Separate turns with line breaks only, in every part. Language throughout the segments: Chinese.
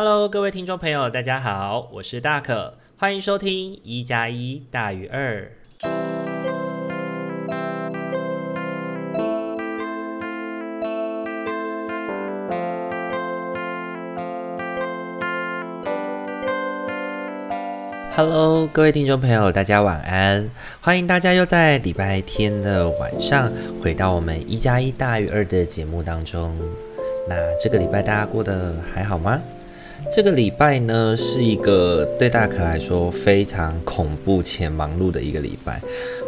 Hello，各位听众朋友，大家好，我是大可，欢迎收听一加一大于二。Hello，各位听众朋友，大家晚安，欢迎大家又在礼拜天的晚上回到我们一加一大于二的节目当中。那这个礼拜大家过得还好吗？这个礼拜呢，是一个对大可来说非常恐怖且忙碌的一个礼拜。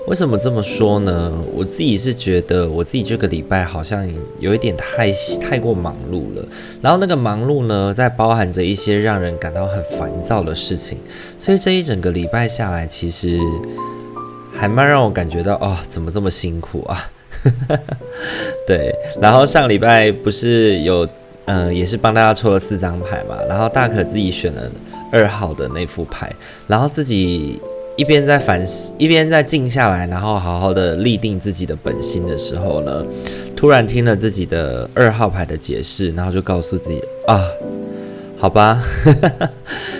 为什么这么说呢？我自己是觉得我自己这个礼拜好像有一点太太过忙碌了。然后那个忙碌呢，在包含着一些让人感到很烦躁的事情。所以这一整个礼拜下来，其实还蛮让我感觉到哦，怎么这么辛苦啊？对。然后上礼拜不是有。嗯，也是帮大家抽了四张牌嘛，然后大可自己选了二号的那副牌，然后自己一边在反思，一边在静下来，然后好好的立定自己的本心的时候呢，突然听了自己的二号牌的解释，然后就告诉自己啊，好吧，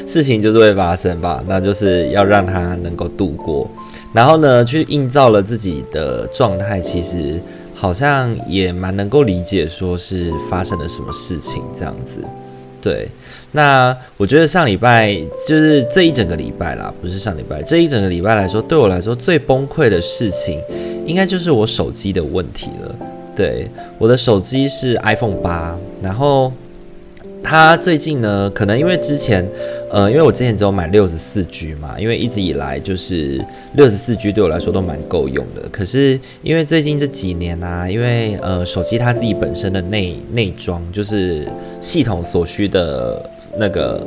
事情就是会发生吧，那就是要让它能够度过，然后呢，去映照了自己的状态，其实。好像也蛮能够理解，说是发生了什么事情这样子。对，那我觉得上礼拜就是这一整个礼拜啦，不是上礼拜，这一整个礼拜来说，对我来说最崩溃的事情，应该就是我手机的问题了。对，我的手机是 iPhone 八，然后。它最近呢，可能因为之前，呃，因为我之前只有买六十四 G 嘛，因为一直以来就是六十四 G 对我来说都蛮够用的。可是因为最近这几年啊，因为呃手机它自己本身的内内装，就是系统所需的那个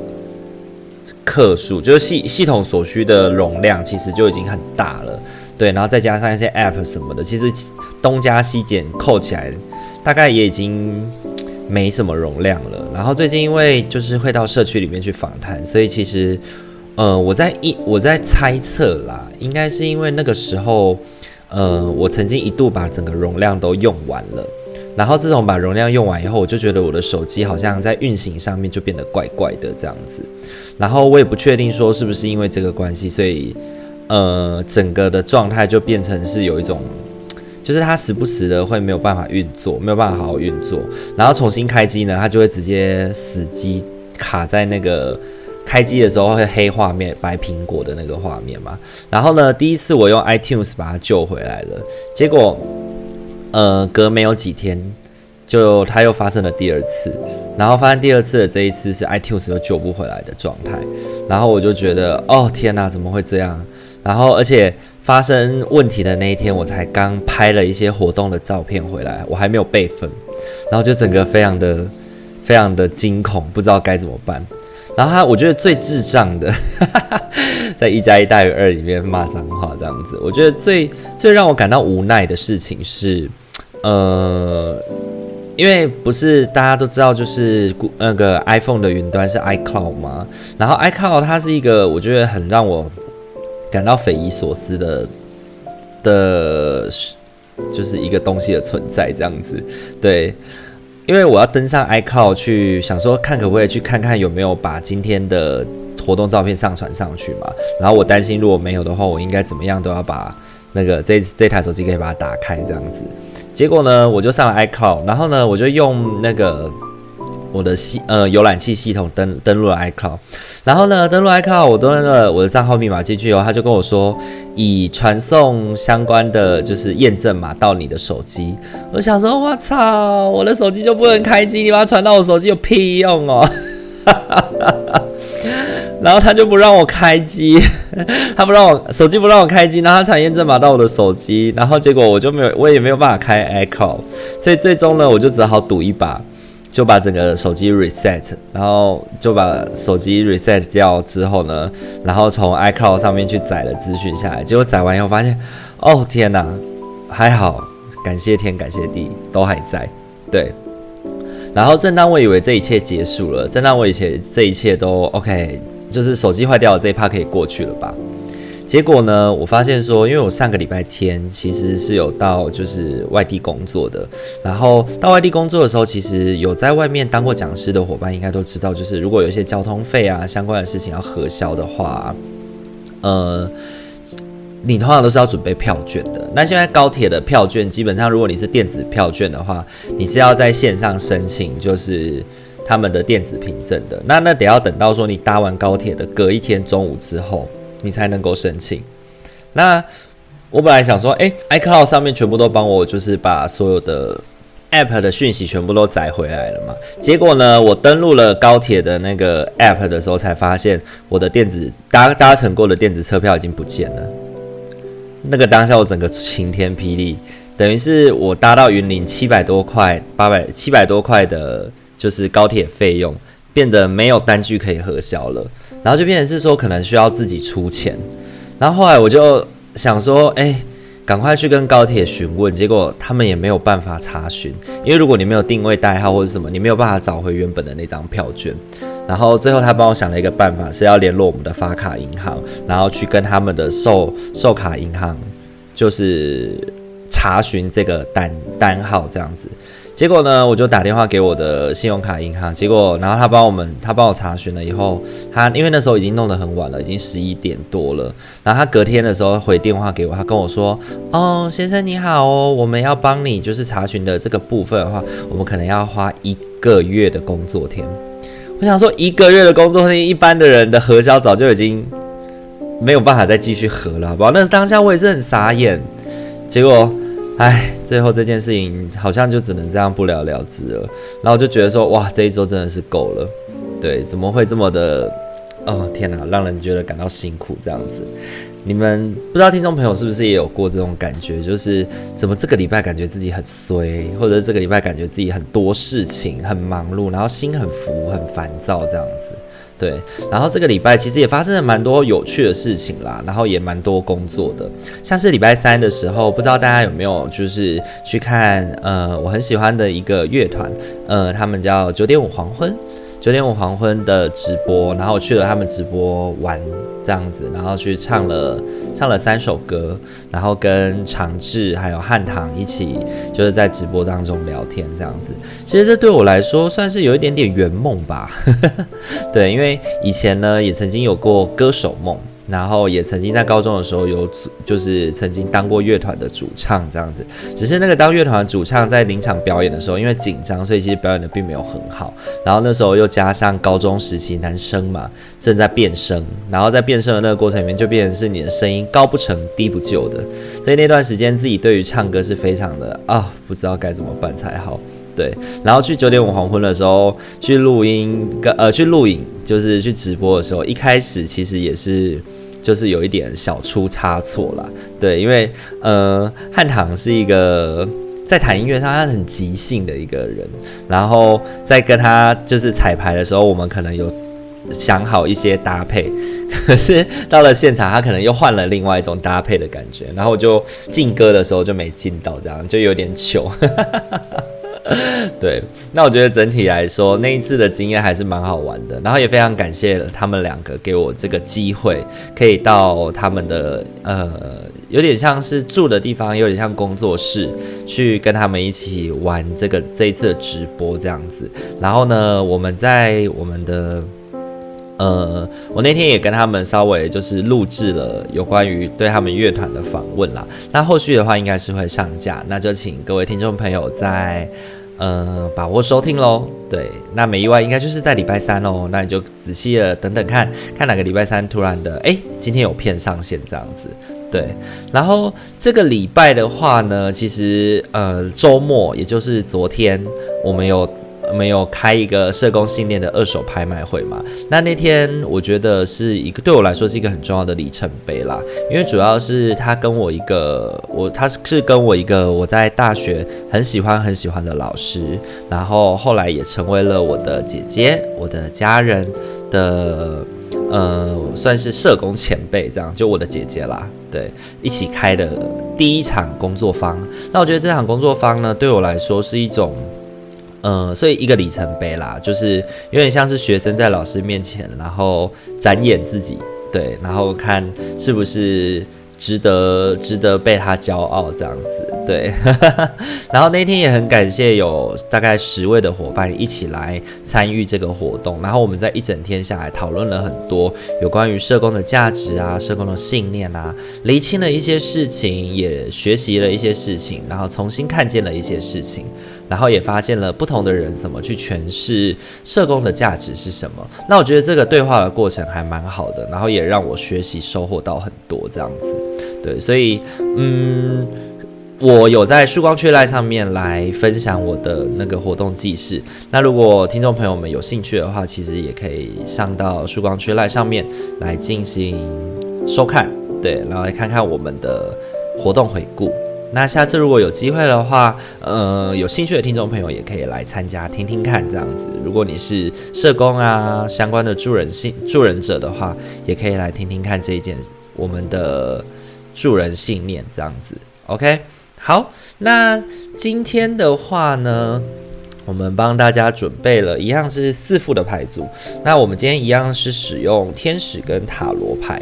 克数，就是系系统所需的容量，其实就已经很大了。对，然后再加上一些 App 什么的，其实东加西减扣起来，大概也已经。没什么容量了。然后最近因为就是会到社区里面去访谈，所以其实，呃，我在一我在猜测啦，应该是因为那个时候，呃，我曾经一度把整个容量都用完了。然后自从把容量用完以后，我就觉得我的手机好像在运行上面就变得怪怪的这样子。然后我也不确定说是不是因为这个关系，所以，呃，整个的状态就变成是有一种。就是它时不时的会没有办法运作，没有办法好好运作，然后重新开机呢，它就会直接死机，卡在那个开机的时候会黑画面、白苹果的那个画面嘛。然后呢，第一次我用 iTunes 把它救回来了，结果呃隔没有几天，就它又发生了第二次，然后发生第二次的这一次是 iTunes 又救不回来的状态，然后我就觉得哦天哪，怎么会这样？然后而且。发生问题的那一天，我才刚拍了一些活动的照片回来，我还没有备份，然后就整个非常的、非常的惊恐，不知道该怎么办。然后他，我觉得最智障的，在一加一大于二里面骂脏话这样子，我觉得最最让我感到无奈的事情是，呃，因为不是大家都知道，就是那个 iPhone 的云端是 iCloud 吗？然后 iCloud 它是一个，我觉得很让我。感到匪夷所思的的，就是一个东西的存在这样子，对，因为我要登上 iCloud 去，想说看可不可以去看看有没有把今天的活动照片上传上去嘛，然后我担心如果没有的话，我应该怎么样都要把那个这这台手机可以把它打开这样子，结果呢，我就上了 iCloud，然后呢，我就用那个。我的系呃浏览器系统登登录了 iCloud，然后呢，登录 iCloud，我登了我的账号密码进去以后，他就跟我说，已传送相关的就是验证码到你的手机。我想说，我操，我的手机就不能开机？你把它传到我手机有屁用哦！然后他就不让我开机，他不让我手机不让我开机，然后他传验证码到我的手机，然后结果我就没有，我也没有办法开 iCloud，所以最终呢，我就只好赌一把。就把整个手机 reset，然后就把手机 reset 掉之后呢，然后从 iCloud 上面去载了资讯下来，结果载完以后发现，哦天哪，还好，感谢天感谢地都还在，对。然后正当我以为这一切结束了，正当我以为这一切都 OK，就是手机坏掉了这一趴可以过去了吧，结果呢，我发现说，因为我上个礼拜天其实是有到就是外地工作的，然后到外地工作的时候，其实有在外面当过讲师的伙伴应该都知道，就是如果有一些交通费啊相关的事情要核销的话，呃。你通常都是要准备票券的。那现在高铁的票券，基本上如果你是电子票券的话，你是要在线上申请，就是他们的电子凭证的。那那得要等到说你搭完高铁的隔一天中午之后，你才能够申请。那我本来想说，哎，iCloud 上面全部都帮我，就是把所有的 App 的讯息全部都载回来了嘛。结果呢，我登录了高铁的那个 App 的时候，才发现我的电子搭搭乘过的电子车票已经不见了。那个当下我整个晴天霹雳，等于是我搭到云林七百多块、八百七百多块的，就是高铁费用变得没有单据可以核销了，然后就变成是说可能需要自己出钱，然后后来我就想说，哎，赶快去跟高铁询问，结果他们也没有办法查询，因为如果你没有定位代号或者什么，你没有办法找回原本的那张票券。然后最后他帮我想了一个办法，是要联络我们的发卡银行，然后去跟他们的售售卡银行，就是查询这个单单号这样子。结果呢，我就打电话给我的信用卡银行，结果然后他帮我们，他帮我查询了以后，他因为那时候已经弄得很晚了，已经十一点多了。然后他隔天的时候回电话给我，他跟我说：“哦，先生你好哦，我们要帮你就是查询的这个部分的话，我们可能要花一个月的工作天。”我想说，一个月的工作天，一般的人的核销早就已经没有办法再继续核了，好不好？那当下我也是很傻眼。结果，唉，最后这件事情好像就只能这样不了了之了。然后我就觉得说，哇，这一周真的是够了。对，怎么会这么的？哦，天哪，让人觉得感到辛苦这样子。你们不知道听众朋友是不是也有过这种感觉，就是怎么这个礼拜感觉自己很衰，或者这个礼拜感觉自己很多事情很忙碌，然后心很浮很烦躁这样子。对，然后这个礼拜其实也发生了蛮多有趣的事情啦，然后也蛮多工作的，像是礼拜三的时候，不知道大家有没有就是去看呃我很喜欢的一个乐团，呃他们叫九点五黄昏。九点五黄昏的直播，然后我去了他们直播玩这样子，然后去唱了唱了三首歌，然后跟长治还有汉唐一起就是在直播当中聊天这样子。其实这对我来说算是有一点点圆梦吧，对，因为以前呢也曾经有过歌手梦。然后也曾经在高中的时候有组，就是曾经当过乐团的主唱这样子。只是那个当乐团主唱在临场表演的时候，因为紧张，所以其实表演的并没有很好。然后那时候又加上高中时期男生嘛，正在变声，然后在变声的那个过程里面，就变成是你的声音高不成低不就的。所以那段时间自己对于唱歌是非常的啊，不知道该怎么办才好。对，然后去九点五黄昏的时候去录音跟呃去录影，就是去直播的时候，一开始其实也是。就是有一点小出差错啦，对，因为呃，汉唐是一个在弹音乐上他很即兴的一个人，然后在跟他就是彩排的时候，我们可能有想好一些搭配，可是到了现场，他可能又换了另外一种搭配的感觉，然后我就进歌的时候就没进到，这样就有点糗。对，那我觉得整体来说，那一次的经验还是蛮好玩的，然后也非常感谢他们两个给我这个机会，可以到他们的呃，有点像是住的地方，有点像工作室，去跟他们一起玩这个这一次的直播这样子。然后呢，我们在我们的。呃，我那天也跟他们稍微就是录制了有关于对他们乐团的访问啦。那后续的话应该是会上架，那就请各位听众朋友在呃把握收听喽。对，那没意外应该就是在礼拜三哦。那你就仔细的等等看看哪个礼拜三突然的，诶，今天有片上线这样子。对，然后这个礼拜的话呢，其实呃周末也就是昨天我们有。没有开一个社工信念的二手拍卖会嘛？那那天我觉得是一个对我来说是一个很重要的里程碑啦，因为主要是他跟我一个我他是跟我一个我在大学很喜欢很喜欢的老师，然后后来也成为了我的姐姐、我的家人的呃算是社工前辈这样，就我的姐姐啦，对，一起开的第一场工作坊。那我觉得这场工作坊呢，对我来说是一种。嗯，所以一个里程碑啦，就是有点像是学生在老师面前，然后展演自己对，然后看是不是值得值得被他骄傲这样子，对。然后那天也很感谢有大概十位的伙伴一起来参与这个活动，然后我们在一整天下来讨论了很多有关于社工的价值啊、社工的信念啊，厘清了一些事情，也学习了一些事情，然后重新看见了一些事情。然后也发现了不同的人怎么去诠释社工的价值是什么。那我觉得这个对话的过程还蛮好的，然后也让我学习收获到很多这样子。对，所以嗯，我有在曙光雀赖上面来分享我的那个活动记事。那如果听众朋友们有兴趣的话，其实也可以上到曙光雀赖上面来进行收看，对，然后来看看我们的活动回顾。那下次如果有机会的话，呃，有兴趣的听众朋友也可以来参加听听看这样子。如果你是社工啊相关的助人信助人者的话，也可以来听听看这一件我们的助人信念这样子。OK，好，那今天的话呢，我们帮大家准备了一样是四副的牌组。那我们今天一样是使用天使跟塔罗牌。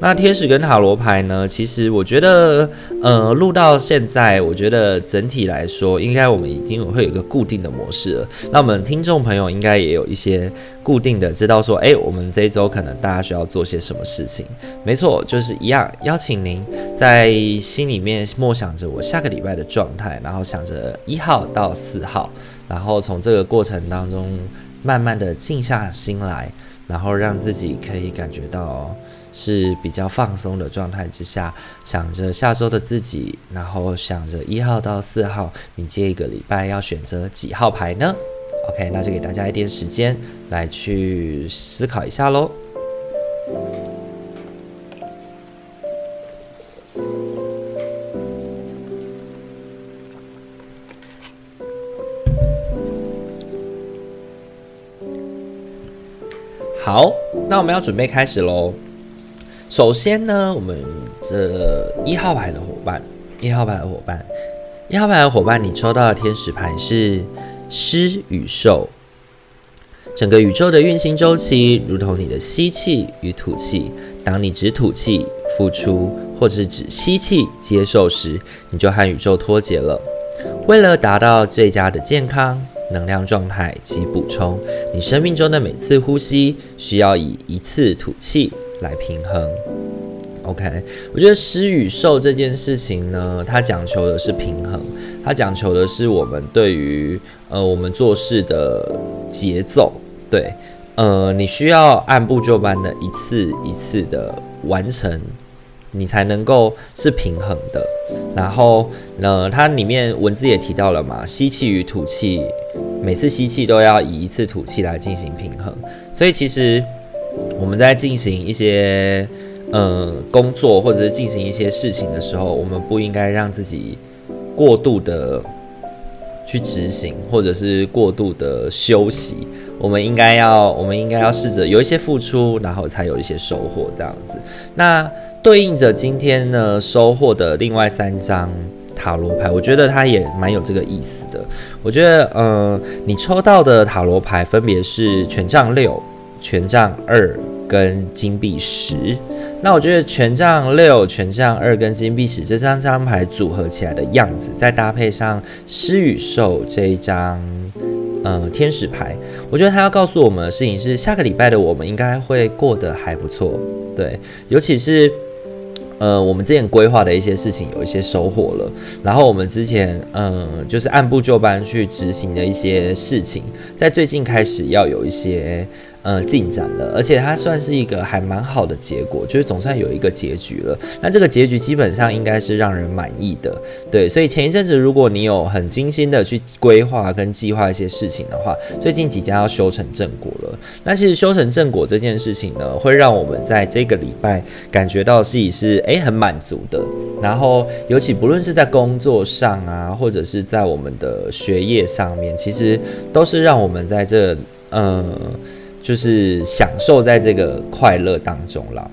那天使跟塔罗牌呢？其实我觉得，呃，录到现在，我觉得整体来说，应该我们已经会有一个固定的模式了。那我们听众朋友应该也有一些固定的，知道说，诶，我们这一周可能大家需要做些什么事情。没错，就是一样，邀请您在心里面默想着我下个礼拜的状态，然后想着一号到四号，然后从这个过程当中慢慢的静下心来，然后让自己可以感觉到。是比较放松的状态之下，想着下周的自己，然后想着一号到四号，你这一个礼拜要选择几号牌呢？OK，那就给大家一点时间来去思考一下喽。好，那我们要准备开始喽。首先呢，我们这一号牌的伙伴，一号牌的伙伴，一号牌的伙伴，你抽到的天使牌是狮与兽。整个宇宙的运行周期，如同你的吸气与吐气。当你只吐气付出，或者只吸气接受时，你就和宇宙脱节了。为了达到最佳的健康、能量状态及补充，你生命中的每次呼吸需要以一次吐气。来平衡，OK，我觉得施与受这件事情呢，它讲求的是平衡，它讲求的是我们对于呃我们做事的节奏，对，呃，你需要按部就班的一次一次的完成，你才能够是平衡的。然后呢，它里面文字也提到了嘛，吸气与吐气，每次吸气都要以一次吐气来进行平衡，所以其实。我们在进行一些呃工作或者是进行一些事情的时候，我们不应该让自己过度的去执行，或者是过度的休息。我们应该要，我们应该要试着有一些付出，然后才有一些收获，这样子。那对应着今天呢收获的另外三张塔罗牌，我觉得它也蛮有这个意思的。我觉得，呃，你抽到的塔罗牌分别是权杖六。权杖二跟金币十，那我觉得权杖六、权杖二跟金币十这三张牌组合起来的样子，再搭配上狮与兽这一张，呃，天使牌，我觉得他要告诉我们的事情是，下个礼拜的我们应该会过得还不错，对，尤其是。呃，我们之前规划的一些事情有一些收获了，然后我们之前嗯、呃，就是按部就班去执行的一些事情，在最近开始要有一些。呃，进展了，而且它算是一个还蛮好的结果，就是总算有一个结局了。那这个结局基本上应该是让人满意的，对。所以前一阵子，如果你有很精心的去规划跟计划一些事情的话，最近即将要修成正果了。那其实修成正果这件事情呢，会让我们在这个礼拜感觉到自己是诶很满足的。然后，尤其不论是在工作上啊，或者是在我们的学业上面，其实都是让我们在这呃。就是享受在这个快乐当中了。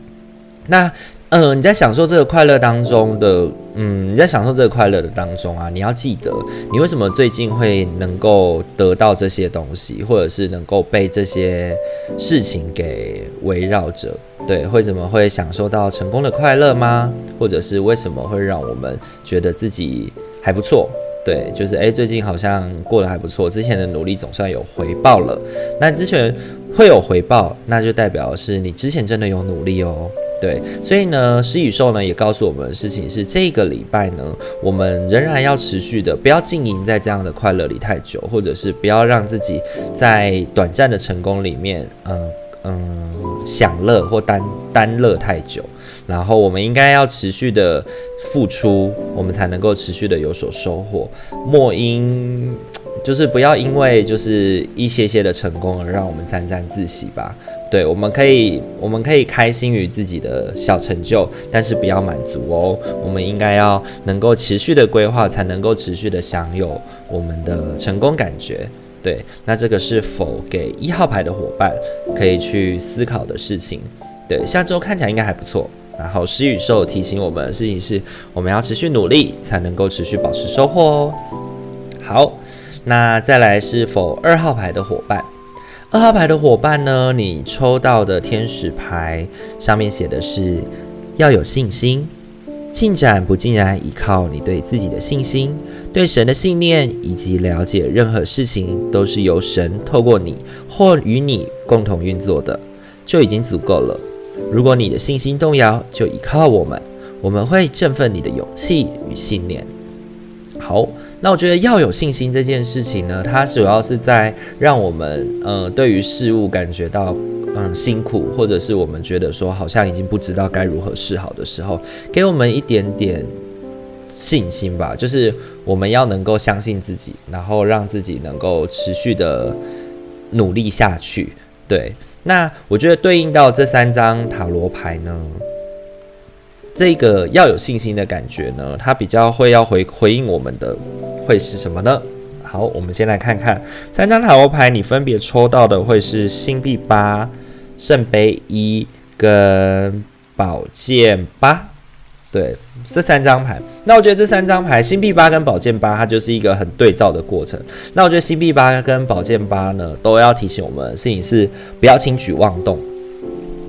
那，嗯、呃，你在享受这个快乐当中的，嗯，你在享受这个快乐的当中啊，你要记得，你为什么最近会能够得到这些东西，或者是能够被这些事情给围绕着。对，为什么会享受到成功的快乐吗？或者是为什么会让我们觉得自己还不错？对，就是诶，最近好像过得还不错，之前的努力总算有回报了。那之前会有回报，那就代表是你之前真的有努力哦。对，所以呢，施与受呢也告诉我们的事情是，这个礼拜呢，我们仍然要持续的，不要浸淫在这样的快乐里太久，或者是不要让自己在短暂的成功里面，嗯嗯，享乐或单单乐太久。然后我们应该要持续的付出，我们才能够持续的有所收获。莫因就是不要因为就是一些些的成功而让我们沾沾自喜吧。对，我们可以我们可以开心于自己的小成就，但是不要满足哦。我们应该要能够持续的规划，才能够持续的享有我们的成功感觉。对，那这个是否给一号牌的伙伴可以去思考的事情？对，下周看起来应该还不错。然后施与兽提醒我们的事情是，我们要持续努力，才能够持续保持收获哦。好，那再来是否二号牌的伙伴？二号牌的伙伴呢？你抽到的天使牌上面写的是要有信心，进展不竟然依靠你对自己的信心，对神的信念以及了解任何事情都是由神透过你或与你共同运作的，就已经足够了。如果你的信心动摇，就依靠我们，我们会振奋你的勇气与信念。好，那我觉得要有信心这件事情呢，它主要是在让我们，呃，对于事物感觉到，嗯，辛苦，或者是我们觉得说好像已经不知道该如何是好的时候，给我们一点点信心吧，就是我们要能够相信自己，然后让自己能够持续的努力下去，对。那我觉得对应到这三张塔罗牌呢，这个要有信心的感觉呢，它比较会要回回应我们的会是什么呢？好，我们先来看看三张塔罗牌，你分别抽到的会是星币八、圣杯一跟宝剑八。对，这三张牌，那我觉得这三张牌，星币八跟宝剑八，它就是一个很对照的过程。那我觉得星币八跟宝剑八呢，都要提醒我们的事情是不要轻举妄动。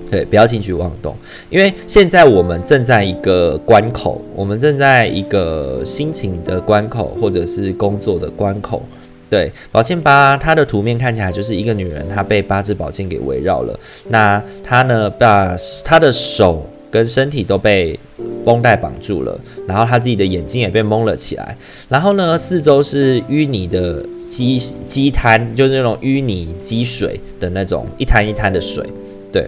对，不要轻举妄动，因为现在我们正在一个关口，我们正在一个心情的关口，或者是工作的关口。对，宝剑八，它的图面看起来就是一个女人，她被八支宝剑给围绕了。那她呢，把她的手跟身体都被绷带绑住了，然后她自己的眼睛也被蒙了起来，然后呢，四周是淤泥的积积滩，就是那种淤泥积水的那种一滩一滩的水，对。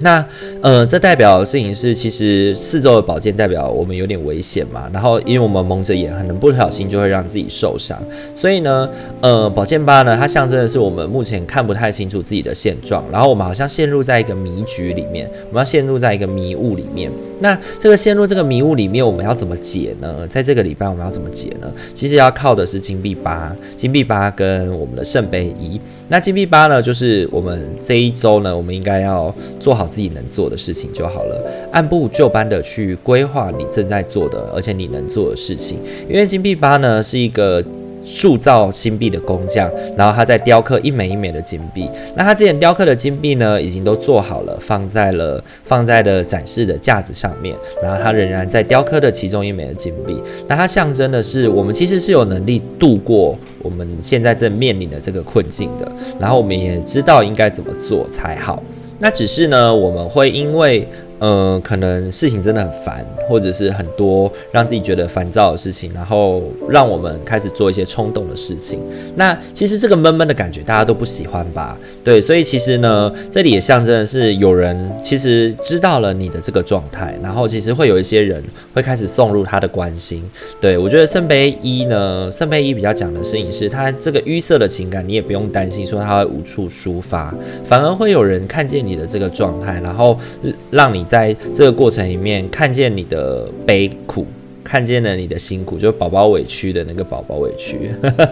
那呃，这代表的事情是，其实四周的宝剑代表我们有点危险嘛。然后，因为我们蒙着眼，可能不小心就会让自己受伤。所以呢，呃，宝剑八呢，它象征的是我们目前看不太清楚自己的现状，然后我们好像陷入在一个迷局里面，我们要陷入在一个迷雾里面。那这个陷入这个迷雾里面，我们要怎么解呢？在这个礼拜，我们要怎么解呢？其实要靠的是金币八，金币八跟我们的圣杯一。那金币八呢，就是我们这一周呢，我们应该要做好自己能做的事情就好了，按部就班的去规划你正在做的，而且你能做的事情。因为金币八呢是一个铸造金币的工匠，然后他在雕刻一枚一枚的金币。那他之前雕刻的金币呢，已经都做好了，放在了放在了展示的架子上面。然后他仍然在雕刻的其中一枚的金币。那它象征的是，我们其实是有能力度过我们现在正面临的这个困境的。然后我们也知道应该怎么做才好。那只是呢，我们会因为。呃，可能事情真的很烦，或者是很多让自己觉得烦躁的事情，然后让我们开始做一些冲动的事情。那其实这个闷闷的感觉大家都不喜欢吧？对，所以其实呢，这里也象征的是有人其实知道了你的这个状态，然后其实会有一些人会开始送入他的关心。对，我觉得圣杯一呢，圣杯一比较讲的事情是，他这个淤塞的情感，你也不用担心说他会无处抒发，反而会有人看见你的这个状态，然后让你。在这个过程里面，看见你的悲苦，看见了你的辛苦，就宝宝委屈的那个宝宝委屈，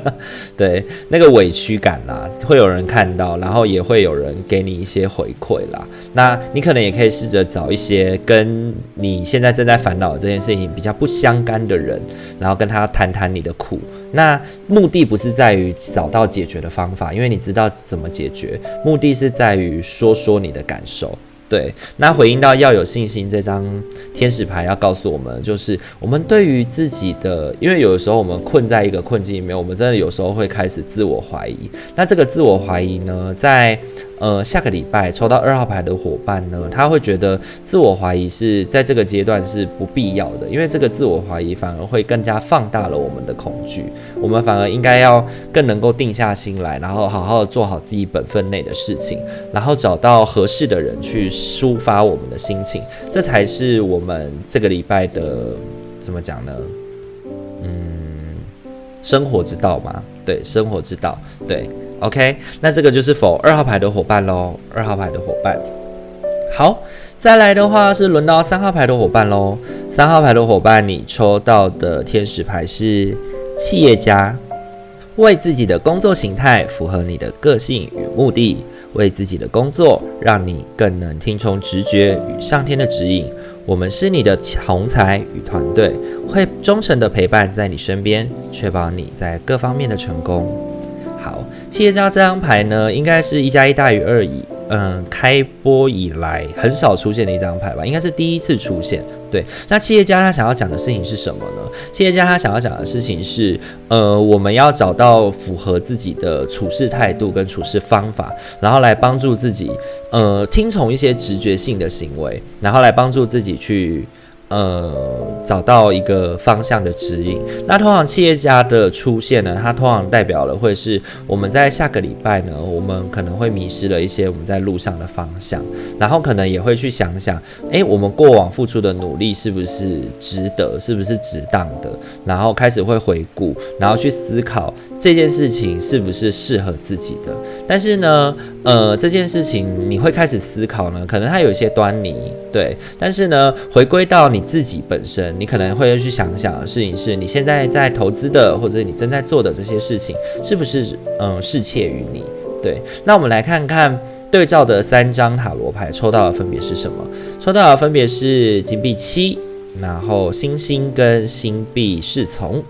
对，那个委屈感啦，会有人看到，然后也会有人给你一些回馈啦。那你可能也可以试着找一些跟你现在正在烦恼这件事情比较不相干的人，然后跟他谈谈你的苦。那目的不是在于找到解决的方法，因为你知道怎么解决，目的是在于说说你的感受。对，那回应到要有信心这张天使牌要告诉我们，就是我们对于自己的，因为有的时候我们困在一个困境里面，我们真的有时候会开始自我怀疑。那这个自我怀疑呢，在呃下个礼拜抽到二号牌的伙伴呢，他会觉得自我怀疑是在这个阶段是不必要的，因为这个自我怀疑反而会更加放大了我们的恐惧。我们反而应该要更能够定下心来，然后好好做好自己本分内的事情，然后找到合适的人去。抒发我们的心情，这才是我们这个礼拜的怎么讲呢？嗯，生活之道嘛，对，生活之道，对，OK，那这个就是否二号牌的伙伴喽，二号牌的伙伴。好，再来的话是轮到三号牌的伙伴喽，三号牌的伙伴，你抽到的天使牌是企业家，为自己的工作形态符合你的个性与目的。为自己的工作，让你更能听从直觉与上天的指引。我们是你的同才与团队，会忠诚的陪伴在你身边，确保你在各方面的成功。好，企业家这张牌呢，应该是一加一大于二以，嗯，开播以来很少出现的一张牌吧，应该是第一次出现。对，那企业家他想要讲的事情是什么呢？企业家他想要讲的事情是，呃，我们要找到符合自己的处事态度跟处事方法，然后来帮助自己，呃，听从一些直觉性的行为，然后来帮助自己去。呃，找到一个方向的指引。那通常企业家的出现呢，它通常代表了会是我们在下个礼拜呢，我们可能会迷失了一些我们在路上的方向，然后可能也会去想想，诶，我们过往付出的努力是不是值得，是不是值当的？然后开始会回顾，然后去思考这件事情是不是适合自己的。但是呢，呃，这件事情你会开始思考呢，可能它有一些端倪，对。但是呢，回归到你自己本身，你可能会去想想的事情是，你现在在投资的，或者你正在做的这些事情，是不是嗯适切于你？对，那我们来看看对照的三张塔罗牌抽到的分别是什么？抽到的分别是金币七，然后星星跟星币侍从。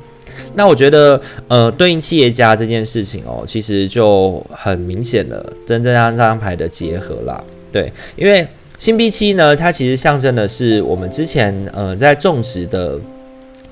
那我觉得，呃，对应企业家这件事情哦，其实就很明显的真正让这张牌的结合啦。对，因为。星币七呢，它其实象征的是我们之前呃在种植的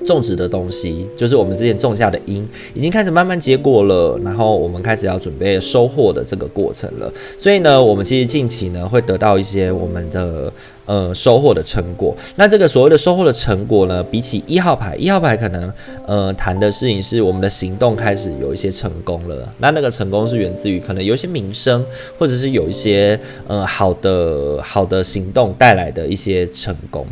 种植的东西，就是我们之前种下的因，已经开始慢慢结果了，然后我们开始要准备收获的这个过程了。所以呢，我们其实近期呢会得到一些我们的。呃，收获的成果。那这个所谓的收获的成果呢，比起一号牌，一号牌可能呃谈的事情是我们的行动开始有一些成功了。那那个成功是源自于可能有一些名声，或者是有一些呃好的好的行动带来的一些成功。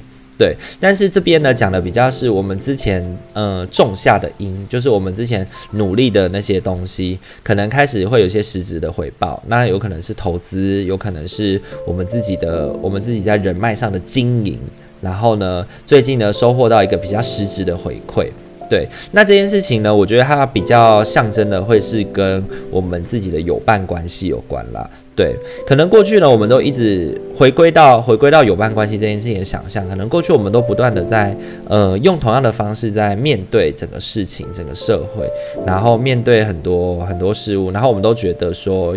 对，但是这边呢讲的比较是我们之前呃种下的因，就是我们之前努力的那些东西，可能开始会有些实质的回报。那有可能是投资，有可能是我们自己的我们自己在人脉上的经营。然后呢，最近呢收获到一个比较实质的回馈。对，那这件事情呢，我觉得它比较象征的会是跟我们自己的友伴关系有关啦。对，可能过去呢，我们都一直回归到回归到友伴关系这件事情的想象。可能过去我们都不断的在呃用同样的方式在面对整个事情、整个社会，然后面对很多很多事物，然后我们都觉得说，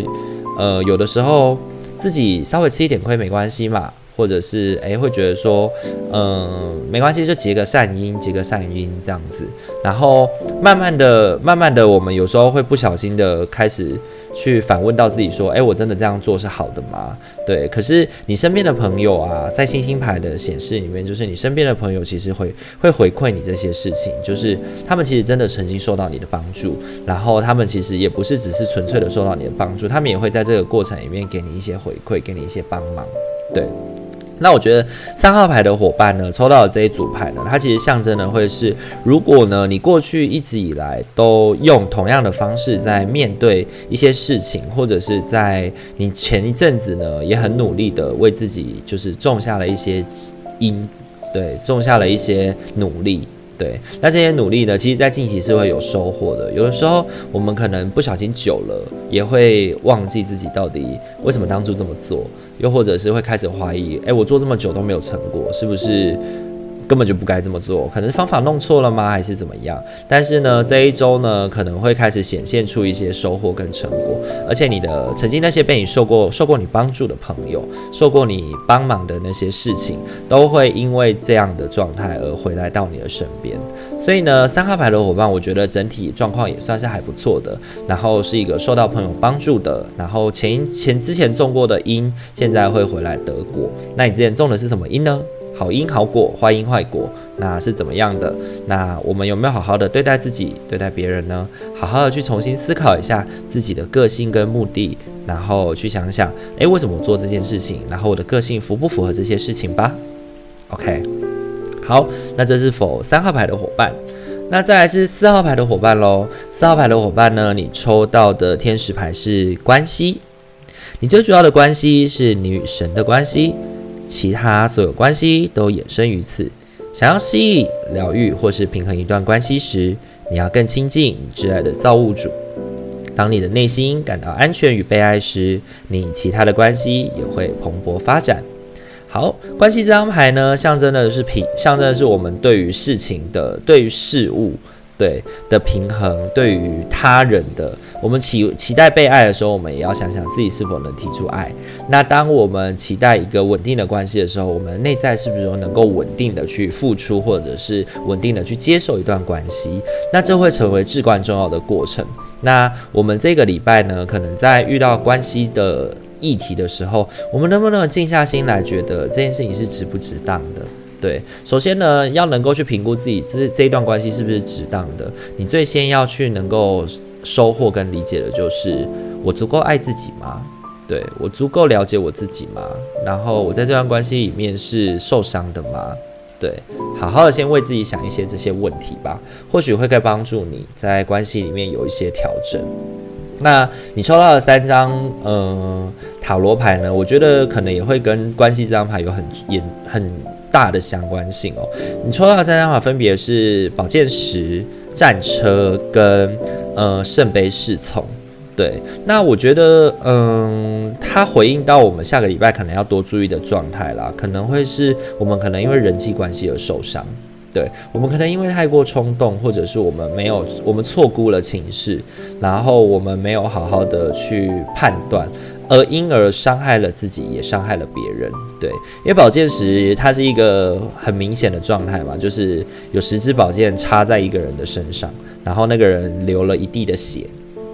呃，有的时候自己稍微吃一点亏没关系嘛，或者是诶会觉得说，嗯、呃，没关系，就结个善因，结个善因这样子。然后慢慢的、慢慢的，我们有时候会不小心的开始。去反问到自己说：“诶，我真的这样做是好的吗？”对，可是你身边的朋友啊，在星星牌的显示里面，就是你身边的朋友其实会会回馈你这些事情，就是他们其实真的曾经受到你的帮助，然后他们其实也不是只是纯粹的受到你的帮助，他们也会在这个过程里面给你一些回馈，给你一些帮忙，对。那我觉得三号牌的伙伴呢，抽到的这一组牌呢，它其实象征的会是，如果呢你过去一直以来都用同样的方式在面对一些事情，或者是在你前一阵子呢也很努力的为自己就是种下了一些因，对，种下了一些努力。对，那这些努力呢，其实，在近期是会有收获的。有的时候，我们可能不小心久了，也会忘记自己到底为什么当初这么做，又或者是会开始怀疑，哎，我做这么久都没有成果，是不是根本就不该这么做，可能是方法弄错了吗？还是怎么样？但是呢，这一周呢，可能会开始显现出一些收获跟成果，而且你的曾经那些被你受过、受过你帮助的朋友，受过你帮忙的那些事情，都会因为这样的状态而回来到你的身边。所以呢，三号牌的伙伴，我觉得整体状况也算是还不错的。然后是一个受到朋友帮助的，然后前前之前种过的因，现在会回来得果。那你之前种的是什么因呢？好因好果，坏因坏果，那是怎么样的？那我们有没有好好的对待自己，对待别人呢？好好的去重新思考一下自己的个性跟目的，然后去想想，诶，为什么我做这件事情？然后我的个性符不符合这些事情吧？OK，好，那这是否三号牌的伙伴？那再来是四号牌的伙伴喽。四号牌的伙伴呢，你抽到的天使牌是关系，你最主要的关系是你与神的关系。其他所有关系都衍生于此。想要吸引、疗愈或是平衡一段关系时，你要更亲近你挚爱的造物主。当你的内心感到安全与被爱时，你其他的关系也会蓬勃发展。好，关系这张牌呢，象征的是平，象征的是我们对于事情的、对于事物。对的平衡，对于他人的，我们期期待被爱的时候，我们也要想想自己是否能提出爱。那当我们期待一个稳定的关系的时候，我们内在是不是能够稳定的去付出，或者是稳定的去接受一段关系？那这会成为至关重要的过程。那我们这个礼拜呢，可能在遇到关系的议题的时候，我们能不能静下心来，觉得这件事情是值不值当的？对，首先呢，要能够去评估自己这这一段关系是不是值当的。你最先要去能够收获跟理解的就是，我足够爱自己吗？对，我足够了解我自己吗？然后我在这段关系里面是受伤的吗？对，好好的先为自己想一些这些问题吧，或许会可以帮助你在关系里面有一些调整。那你抽到的三张嗯塔罗牌呢？我觉得可能也会跟关系这张牌有很严很。大的相关性哦，你抽到的三张牌分别是宝剑十、战车跟呃圣杯侍从。对，那我觉得嗯，它回应到我们下个礼拜可能要多注意的状态啦，可能会是我们可能因为人际关系而受伤，对，我们可能因为太过冲动，或者是我们没有我们错估了情势，然后我们没有好好的去判断。而因而伤害了自己，也伤害了别人。对，因为宝剑十它是一个很明显的状态嘛，就是有十支宝剑插在一个人的身上，然后那个人流了一地的血。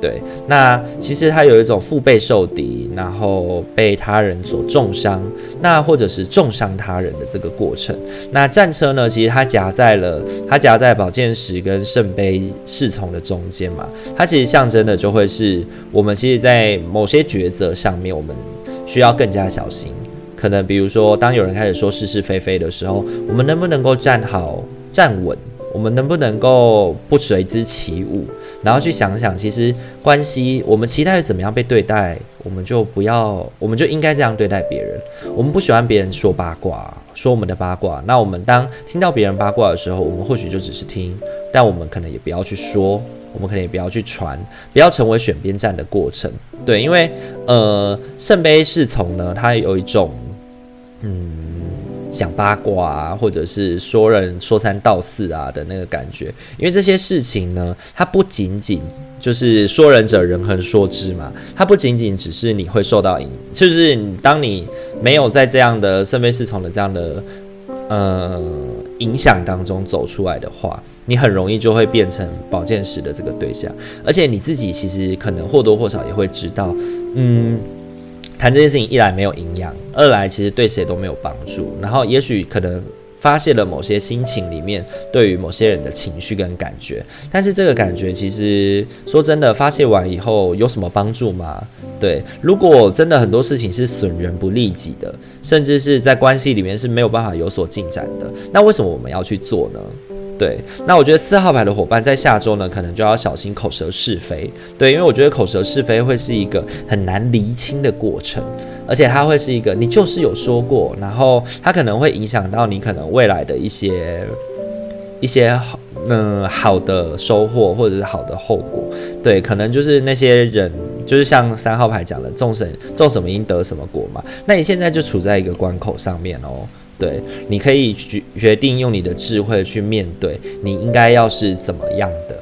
对，那其实他有一种腹背受敌，然后被他人所重伤，那或者是重伤他人的这个过程。那战车呢，其实它夹在了，它夹在宝剑十跟圣杯侍从的中间嘛，它其实象征的就会是我们其实，在某些抉择上面，我们需要更加小心。可能比如说，当有人开始说是是非非的时候，我们能不能够站好、站稳？我们能不能够不随之起舞，然后去想想，其实关系我们期待怎么样被对待，我们就不要，我们就应该这样对待别人。我们不喜欢别人说八卦，说我们的八卦。那我们当听到别人八卦的时候，我们或许就只是听，但我们可能也不要去说，我们可能也不要去传，不要成为选边站的过程。对，因为呃，圣杯侍从呢，它有一种嗯。讲八卦啊，或者是说人说三道四啊的那个感觉，因为这些事情呢，它不仅仅就是说人者人恒说之嘛，它不仅仅只是你会受到影，就是当你没有在这样的圣杯侍从的这样的呃影响当中走出来的话，你很容易就会变成宝剑十的这个对象，而且你自己其实可能或多或少也会知道，嗯。谈这件事情，一来没有营养，二来其实对谁都没有帮助。然后也许可能发泄了某些心情里面对于某些人的情绪跟感觉，但是这个感觉其实说真的，发泄完以后有什么帮助吗？对，如果真的很多事情是损人不利己的，甚至是在关系里面是没有办法有所进展的，那为什么我们要去做呢？对，那我觉得四号牌的伙伴在下周呢，可能就要小心口舌是非。对，因为我觉得口舌是非会是一个很难厘清的过程，而且它会是一个你就是有说过，然后它可能会影响到你可能未来的一些一些好嗯好的收获或者是好的后果。对，可能就是那些人就是像三号牌讲的，种什种什么因得什么果嘛。那你现在就处在一个关口上面哦。对，你可以决决定用你的智慧去面对，你应该要是怎么样的。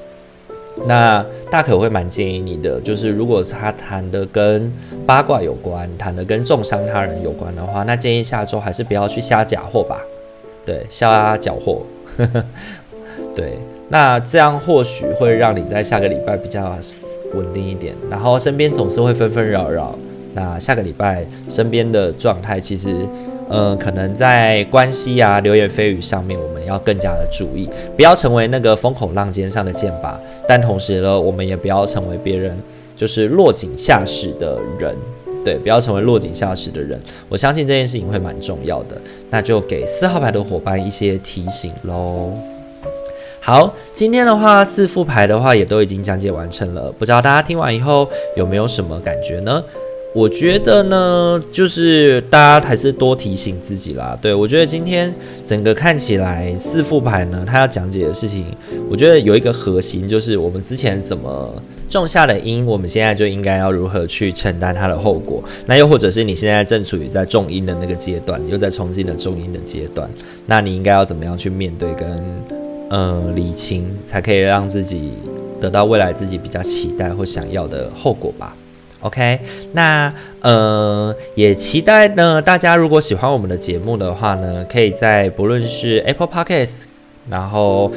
那大可会蛮建议你的，就是如果他谈的跟八卦有关，谈的跟重伤他人有关的话，那建议下周还是不要去瞎假货吧。对，瞎搅和。对，那这样或许会让你在下个礼拜比较稳定一点，然后身边总是会纷纷扰扰。那下个礼拜身边的状态其实。呃，可能在关系啊、流言蜚语上面，我们要更加的注意，不要成为那个风口浪尖上的箭靶。但同时呢，我们也不要成为别人就是落井下石的人，对，不要成为落井下石的人。我相信这件事情会蛮重要的，那就给四号牌的伙伴一些提醒喽。好，今天的话四副牌的话也都已经讲解完成了，不知道大家听完以后有没有什么感觉呢？我觉得呢，就是大家还是多提醒自己啦。对，我觉得今天整个看起来四副牌呢，它要讲解的事情，我觉得有一个核心，就是我们之前怎么种下的因，我们现在就应该要如何去承担它的后果。那又或者是你现在正处于在种因的那个阶段，又在重新的种因的阶段，那你应该要怎么样去面对跟呃理清，才可以让自己得到未来自己比较期待或想要的后果吧。OK，那呃也期待呢，大家如果喜欢我们的节目的话呢，可以在不论是 Apple Podcasts，然后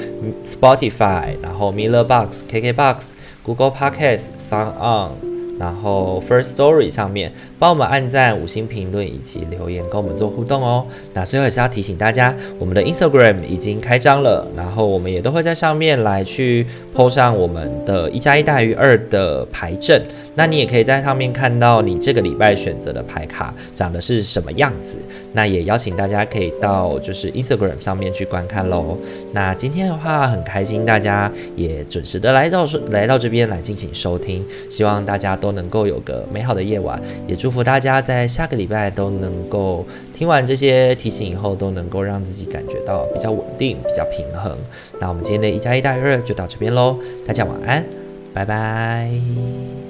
Spotify，然后 Miller Box、KK Box、Google Podcasts、Sound On。然后 First Story 上面帮我们按赞、五星评论以及留言，跟我们做互动哦。那最后也是要提醒大家，我们的 Instagram 已经开张了，然后我们也都会在上面来去 po 上我们的一加一大于二的牌阵。那你也可以在上面看到你这个礼拜选择的牌卡长得是什么样子。那也邀请大家可以到就是 Instagram 上面去观看喽。那今天的话很开心，大家也准时的来到来到这边来进行收听，希望大家都能够有个美好的夜晚，也祝福大家在下个礼拜都能够听完这些提醒以后，都能够让自己感觉到比较稳定、比较平衡。那我们今天的一加一大于二就到这边喽，大家晚安，拜拜。